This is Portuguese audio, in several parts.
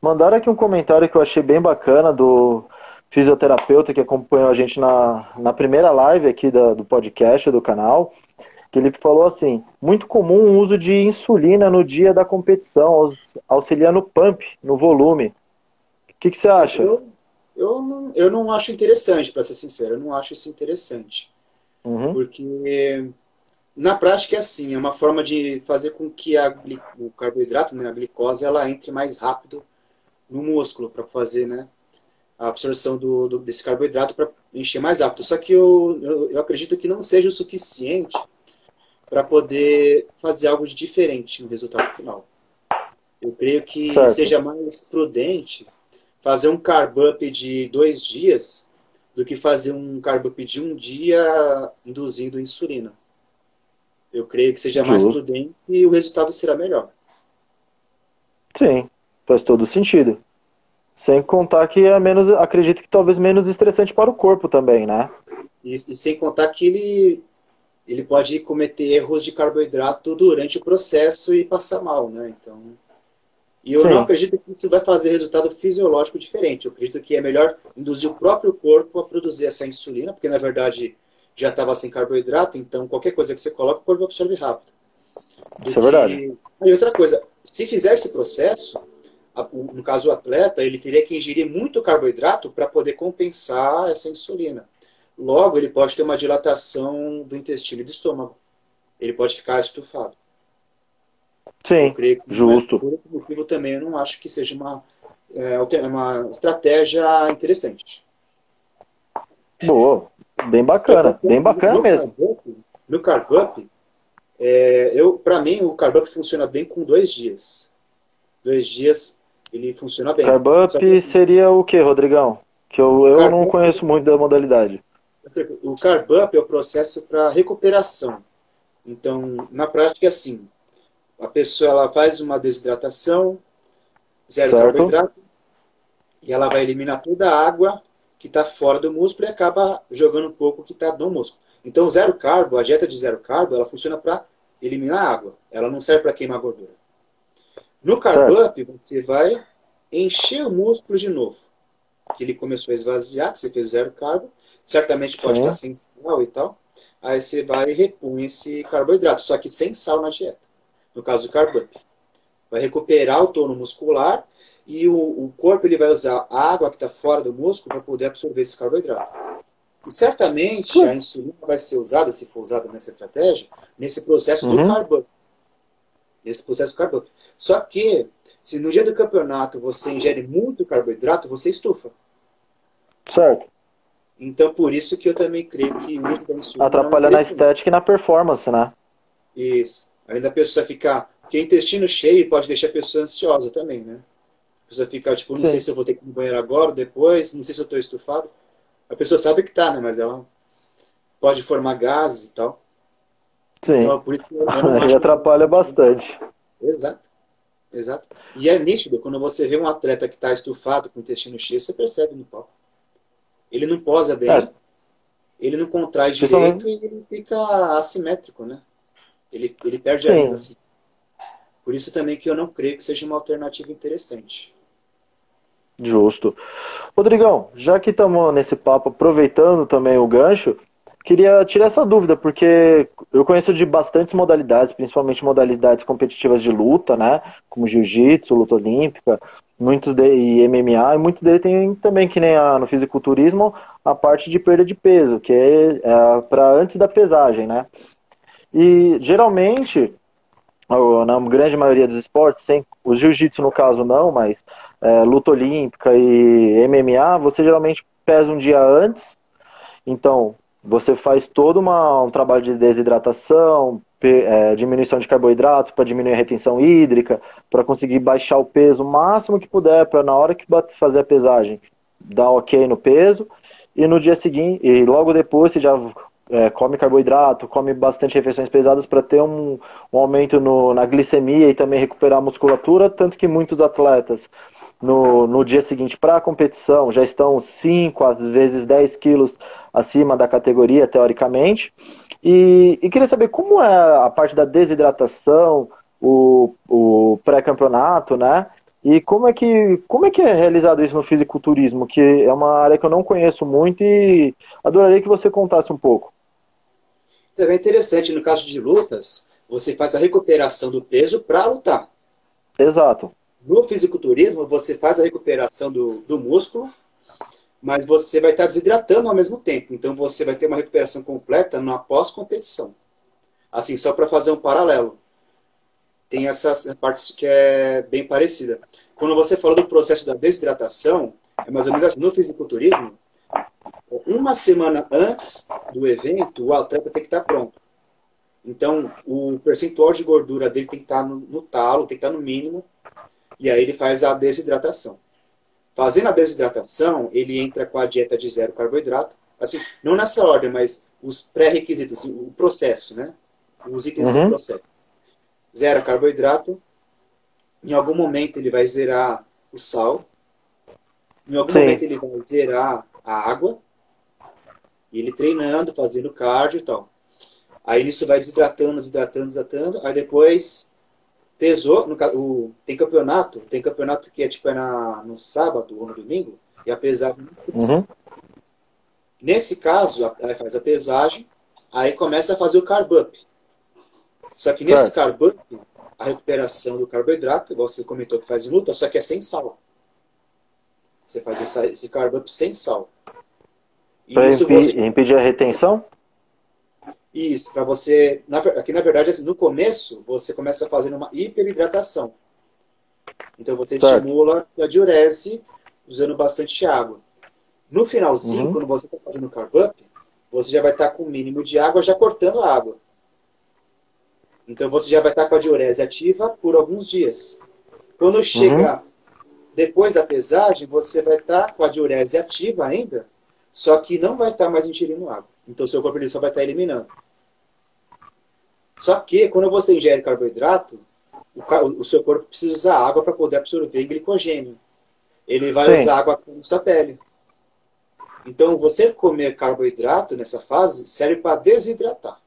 Mandaram aqui um comentário que eu achei bem bacana do fisioterapeuta que acompanhou a gente na, na primeira live aqui da, do podcast do canal, que ele falou assim, muito comum o uso de insulina no dia da competição, auxiliando o pump, no volume. O que, que você acha? Eu, eu, não, eu não acho interessante, para ser sincero, eu não acho isso interessante. Uhum. Porque na prática é assim, é uma forma de fazer com que a, o carboidrato, né, a glicose, ela entre mais rápido no músculo para fazer, né, a absorção do, do desse carboidrato para encher mais rápido. Só que eu, eu, eu acredito que não seja o suficiente para poder fazer algo de diferente no resultado final. Eu creio que certo. seja mais prudente fazer um carb up de dois dias do que fazer um carb up de um dia induzindo insulina. Eu creio que seja mais prudente e o resultado será melhor. Sim, faz todo sentido. Sem contar que é menos, acredito que talvez menos estressante para o corpo também, né? E, e, sem contar que ele, ele pode cometer erros de carboidrato durante o processo e passar mal, né? Então, e eu Sim. não acredito que isso vai fazer resultado fisiológico diferente. Eu acredito que é melhor induzir o próprio corpo a produzir essa insulina, porque na verdade já estava sem carboidrato, então qualquer coisa que você coloca, o corpo absorve rápido. Isso é verdade. E outra coisa, se fizer esse processo, no caso o atleta, ele teria que ingerir muito carboidrato para poder compensar essa insulina. Logo, ele pode ter uma dilatação do intestino e do estômago. Ele pode ficar estufado. Sim, creio que justo. Por esse motivo também eu não acho que seja uma, é, uma estratégia interessante. Boa, bem bacana, bem bacana no mesmo. Carb no carb up, é, eu, para mim, o carb up funciona bem com dois dias. Dois dias ele funciona bem. Carb up assim, seria o que, Rodrigão? Que eu, eu não conheço muito da modalidade. O carb up é o processo para recuperação. Então, na prática é assim, a pessoa ela faz uma desidratação, zero certo. carboidrato, e ela vai eliminar toda a água que está fora do músculo e acaba jogando um pouco que está no músculo. Então, zero carbo, a dieta de zero carbo, ela funciona para eliminar água. Ela não serve para queimar gordura. No carb up, você vai encher o músculo de novo. Que ele começou a esvaziar, que você fez zero carbo. Certamente pode Sim. estar sem sal e tal. Aí você vai e repõe esse carboidrato, só que sem sal na dieta no caso do carb up. Vai recuperar o tono muscular e o, o corpo ele vai usar a água que está fora do músculo para poder absorver esse carboidrato. E certamente a insulina vai ser usada, se for usada nessa estratégia, nesse processo uhum. do carb up. Nesse processo do carb up. Só que, se no dia do campeonato você ingere muito carboidrato, você estufa. Certo. Então, por isso que eu também creio que o uso da insulina. Atrapalha na estética e na performance, né? Isso. Além da pessoa ficar. Porque intestino cheio pode deixar a pessoa ansiosa também, né? A pessoa fica, tipo, não Sim. sei se eu vou ter que ir no banheiro agora ou depois, não sei se eu estou estufado. A pessoa sabe que tá, né? Mas ela pode formar gases e tal. Sim. Então, por isso que eu não atrapalha bastante. Exato. Exato. E é nítido, quando você vê um atleta que está estufado com o intestino cheio, você percebe no palco. Ele não posa bem, é. ele não contrai direito e ele fica assimétrico, né? Ele, ele perde Sim. a vida assim. Por isso também que eu não creio que seja uma alternativa interessante. Justo. Rodrigão, já que estamos nesse papo, aproveitando também o gancho, queria tirar essa dúvida, porque eu conheço de bastantes modalidades, principalmente modalidades competitivas de luta, né? Como jiu-jitsu, luta olímpica, muitos de, e MMA, e muitos deles tem também, que nem a, no fisiculturismo, a parte de perda de peso, que é, é para antes da pesagem, né? E geralmente, na grande maioria dos esportes, sem, o jiu-jitsu no caso não, mas é, luta olímpica e MMA, você geralmente pesa um dia antes. Então, você faz todo uma, um trabalho de desidratação, é, diminuição de carboidrato para diminuir a retenção hídrica, para conseguir baixar o peso o máximo que puder, para na hora que fazer a pesagem dar ok no peso. E no dia seguinte, e logo depois você já é, come carboidrato, come bastante refeições pesadas para ter um, um aumento no, na glicemia e também recuperar a musculatura, tanto que muitos atletas no, no dia seguinte para a competição já estão 5, às vezes 10 quilos acima da categoria, teoricamente. E, e queria saber como é a parte da desidratação, o, o pré-campeonato, né? E como é que como é que é realizado isso no fisiculturismo, que é uma área que eu não conheço muito e adoraria que você contasse um pouco. Também é interessante, no caso de lutas, você faz a recuperação do peso para lutar. Exato. No fisiculturismo, você faz a recuperação do, do músculo, mas você vai estar desidratando ao mesmo tempo. Então, você vai ter uma recuperação completa na pós-competição. Assim, só para fazer um paralelo. Tem essa parte que é bem parecida. Quando você falou do processo da desidratação, é mais ou menos assim. No fisiculturismo, uma semana antes do evento, o atleta tem que estar pronto. Então, o percentual de gordura dele tem que estar no, no talo, tem que estar no mínimo, e aí ele faz a desidratação. Fazendo a desidratação, ele entra com a dieta de zero carboidrato, assim, não nessa ordem, mas os pré-requisitos, assim, o processo, né? Os itens uhum. do processo. Zero carboidrato, em algum momento ele vai zerar o sal, em algum Sim. momento ele vai zerar a água, e ele treinando, fazendo cardio e tal. Aí nisso vai desidratando, desidratando, desidratando. Aí depois pesou. No, o, tem campeonato, tem campeonato que é tipo é na, no sábado ou no domingo, e a pesagem uhum. Nesse caso, aí faz a pesagem, aí começa a fazer o carb up. Só que nesse certo. carb up, a recuperação do carboidrato, igual você comentou que faz em luta, só que é sem sal. Você faz essa, esse carb up sem sal. Para impedir, você... impedir a retenção? Isso, para você. Na, aqui, na verdade, assim, no começo, você começa fazendo uma hiperidratação. Então, você certo. estimula a diurese usando bastante água. No finalzinho, uhum. quando você está fazendo o carb up, você já vai estar tá com o mínimo de água, já cortando a água. Então, você já vai estar tá com a diurese ativa por alguns dias. Quando chega uhum. depois da pesagem, você vai estar tá com a diurese ativa ainda, só que não vai estar mais ingerindo água. Então, seu corpo ele só vai estar eliminando. Só que, quando você ingere carboidrato, o, o seu corpo precisa usar água para poder absorver glicogênio. Ele vai Sim. usar água com sua pele. Então, você comer carboidrato nessa fase serve para desidratar.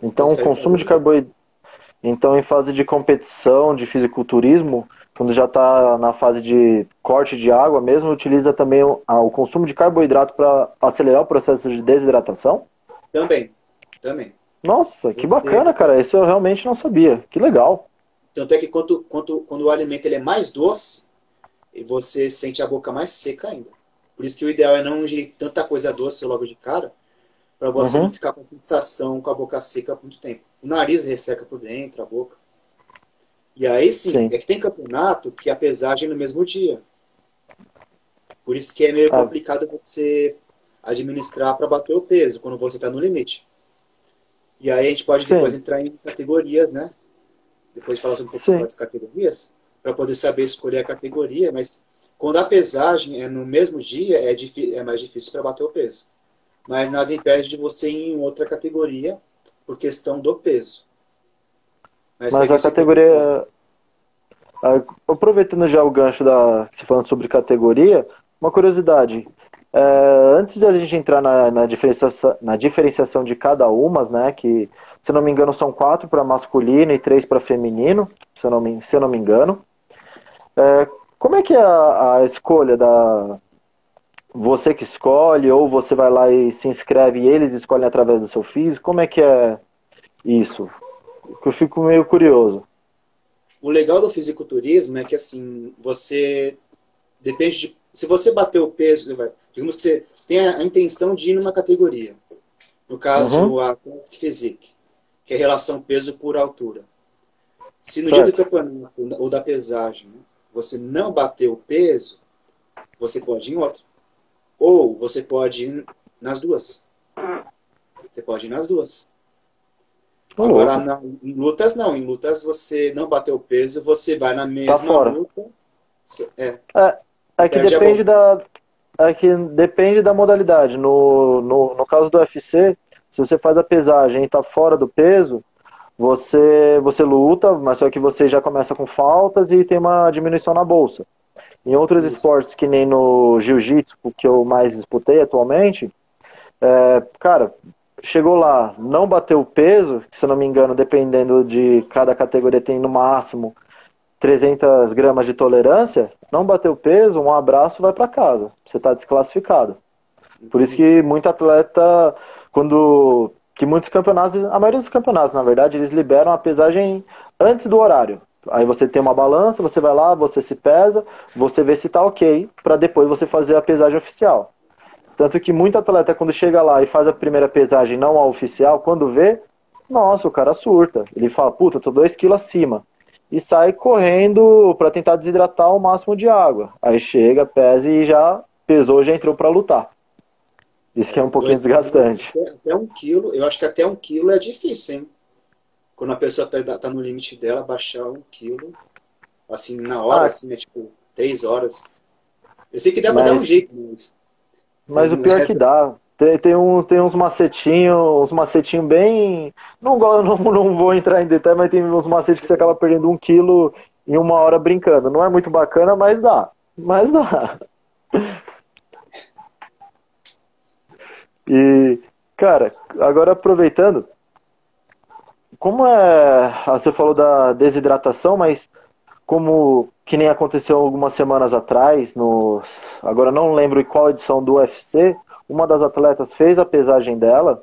Então, o consumo de carboidrato. Então, em fase de competição, de fisiculturismo, quando já está na fase de corte de água mesmo, utiliza também o, o consumo de carboidrato para acelerar o processo de desidratação? Também, também. Nossa, que bacana, cara. Isso eu realmente não sabia. Que legal. Tanto é que quando, quando, quando o alimento ele é mais doce, você sente a boca mais seca ainda. Por isso que o ideal é não ingerir tanta coisa doce logo de cara, para você uhum. não ficar com fixação com a boca seca por muito tempo. O nariz resseca por dentro, a boca. E aí sim, sim, é que tem campeonato que a pesagem é no mesmo dia. Por isso que é meio ah. complicado você administrar para bater o peso quando você está no limite. E aí a gente pode sim. depois entrar em categorias, né? Depois falar um pouco sobre as categorias, para poder saber escolher a categoria, mas quando a pesagem é no mesmo dia, é, é mais difícil para bater o peso. Mas nada impede de você ir em outra categoria por questão do peso. Mas, a categoria. Aproveitando já o gancho da. Você falando sobre categoria, uma curiosidade. É, antes da gente entrar na, na, diferenciação, na diferenciação de cada uma, né? Que, se não me engano, são quatro para masculino e três para feminino, se eu não me, se eu não me engano. É, como é que é a, a escolha da. Você que escolhe, ou você vai lá e se inscreve e eles escolhem através do seu físico? Como é que é isso? eu fico meio curioso. O legal do fisiculturismo é que assim, você depende de se você bater o peso, digamos que você tem a, intenção de ir numa categoria. No caso, uhum. a Classic Physique, que é relação peso por altura. Se no certo. dia do campeonato ou da pesagem você não bater o peso, você pode ir em outro. Ou você pode ir nas duas. Você pode ir nas duas. Agora, na, em lutas, não. Em lutas, você não bateu peso, você vai na tá mesma tá fora. luta. É. é, é que depende da. É que depende da modalidade. No, no, no caso do UFC, se você faz a pesagem e tá fora do peso, você, você luta, mas só que você já começa com faltas e tem uma diminuição na bolsa. Em outros Isso. esportes, que nem no jiu-jitsu, que eu mais disputei atualmente, é, cara, chegou lá, não bateu o peso, que se não me engano, dependendo de cada categoria tem no máximo 300 gramas de tolerância, não bateu peso, um abraço, vai para casa. Você está desclassificado. Por isso que muito atleta, quando que muitos campeonatos, a maioria dos campeonatos, na verdade, eles liberam a pesagem antes do horário. Aí você tem uma balança, você vai lá, você se pesa, você vê se tá ok, para depois você fazer a pesagem oficial. Tanto que muito atleta, quando chega lá e faz a primeira pesagem não a oficial, quando vê, nossa, o cara surta. Ele fala, puta, tô 2 kg acima. E sai correndo para tentar desidratar o máximo de água. Aí chega, pesa e já pesou, já entrou para lutar. Isso que é um pouquinho desgastante. Até um quilo, eu acho que até um quilo é difícil, hein? Quando a pessoa tá, tá no limite dela, baixar um quilo, assim, na hora, ah, assim, né? Tipo, três horas. Eu sei que dá mas, pra dar um jeito, mas. Mas o pior é que dá. Tem, tem, um, tem uns macetinhos, uns macetinhos bem. Não, não, não vou entrar em detalhe, mas tem uns macetes que você acaba perdendo um quilo em uma hora brincando. Não é muito bacana, mas dá. Mas dá. E, cara, agora aproveitando, como é. Ah, você falou da desidratação, mas como que nem aconteceu algumas semanas atrás, no, agora não lembro em qual edição do UFC, uma das atletas fez a pesagem dela,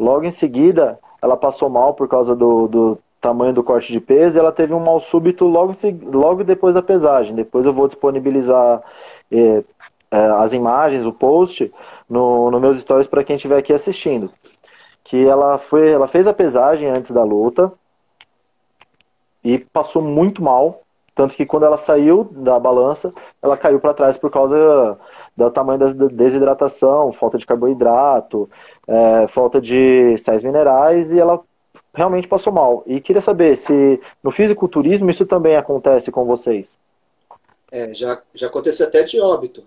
logo em seguida ela passou mal por causa do, do tamanho do corte de peso e ela teve um mal súbito logo, logo depois da pesagem. Depois eu vou disponibilizar eh, é, as imagens, o post, no, no meus stories para quem estiver aqui assistindo. Que ela foi, ela fez a pesagem antes da luta e passou muito mal, tanto que quando ela saiu da balança, ela caiu para trás por causa do tamanho da desidratação, falta de carboidrato, é, falta de sais minerais e ela realmente passou mal. E queria saber se no fisiculturismo isso também acontece com vocês. É, já, já aconteceu até de óbito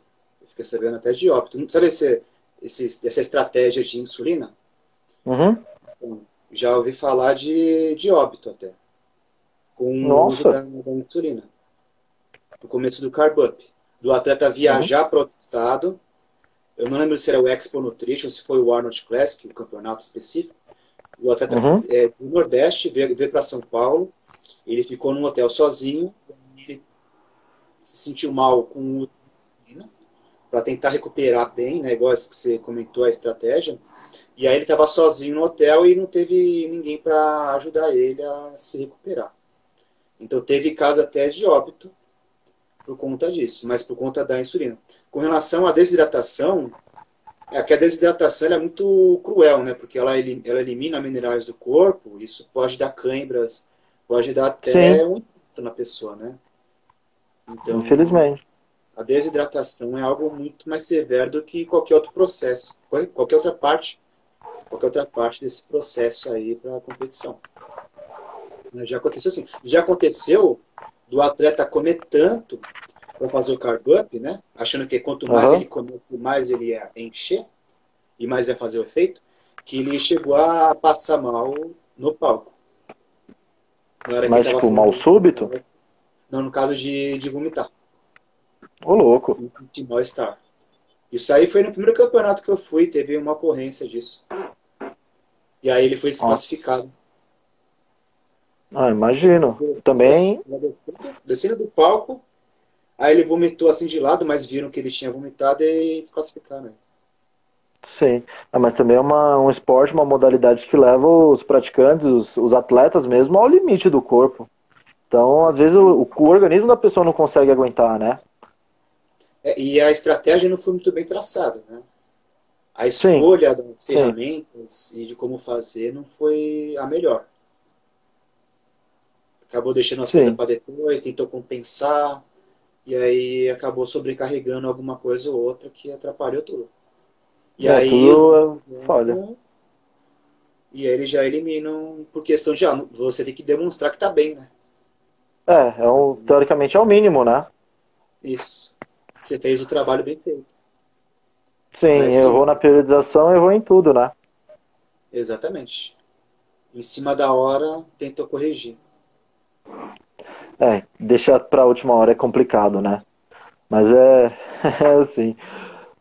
fiquei sabendo até de óbito. Sabe esse, esse, essa estratégia de insulina? Uhum. Já ouvi falar de, de óbito até. Com o uso da, da, insulina. No começo do Carb Up. Do atleta viajar uhum. para outro estado. Eu não lembro se era o Expo Nutrition, se foi o Arnold Classic, o campeonato específico. O atleta uhum. é, do Nordeste veio, veio para São Paulo. Ele ficou num hotel sozinho. Ele se sentiu mal com o para tentar recuperar bem, né, igual que você comentou a estratégia. E aí ele estava sozinho no hotel e não teve ninguém para ajudar ele a se recuperar. Então teve caso até de óbito por conta disso, mas por conta da insulina. Com relação à desidratação, é que a desidratação é muito cruel, né? Porque ela, ela elimina minerais do corpo, isso pode dar câimbras, pode dar até Sim. um na pessoa, né? Então, Infelizmente a desidratação é algo muito mais severo do que qualquer outro processo, qualquer outra parte, qualquer outra parte desse processo aí para a competição. Já aconteceu assim, já aconteceu do atleta comer tanto para fazer o carb up, né? Achando que quanto mais uhum. ele comer, mais ele ia encher e mais ia fazer o efeito, que ele chegou a passar mal no palco. Mas tipo, mal súbito? Não, no caso de, de vomitar. Ô, louco. De mal-estar. Isso aí foi no primeiro campeonato que eu fui, teve uma ocorrência disso. E aí ele foi desclassificado. Ah, imagino. Também. Descendo do palco, aí ele vomitou assim de lado, mas viram que ele tinha vomitado e desclassificaram. Né? Sim, ah, mas também é uma, um esporte, uma modalidade que leva os praticantes, os, os atletas mesmo, ao limite do corpo. Então, às vezes, o, o organismo da pessoa não consegue aguentar, né? É, e a estratégia não foi muito bem traçada, né? A escolha Sim. das ferramentas Sim. e de como fazer não foi a melhor. Acabou deixando as Sim. coisas para depois, tentou compensar, e aí acabou sobrecarregando alguma coisa ou outra que atrapalhou tudo. E é, aí tudo os... falha. E aí eles já eliminam por questão de ah, você tem que demonstrar que tá bem, né? É, é um, teoricamente é o mínimo, né? Isso. Você fez o trabalho bem feito. Sim, Mas, eu vou na periodização, eu vou em tudo, né? Exatamente. Em cima da hora, tentou corrigir. É, deixar para a última hora é complicado, né? Mas é, é assim.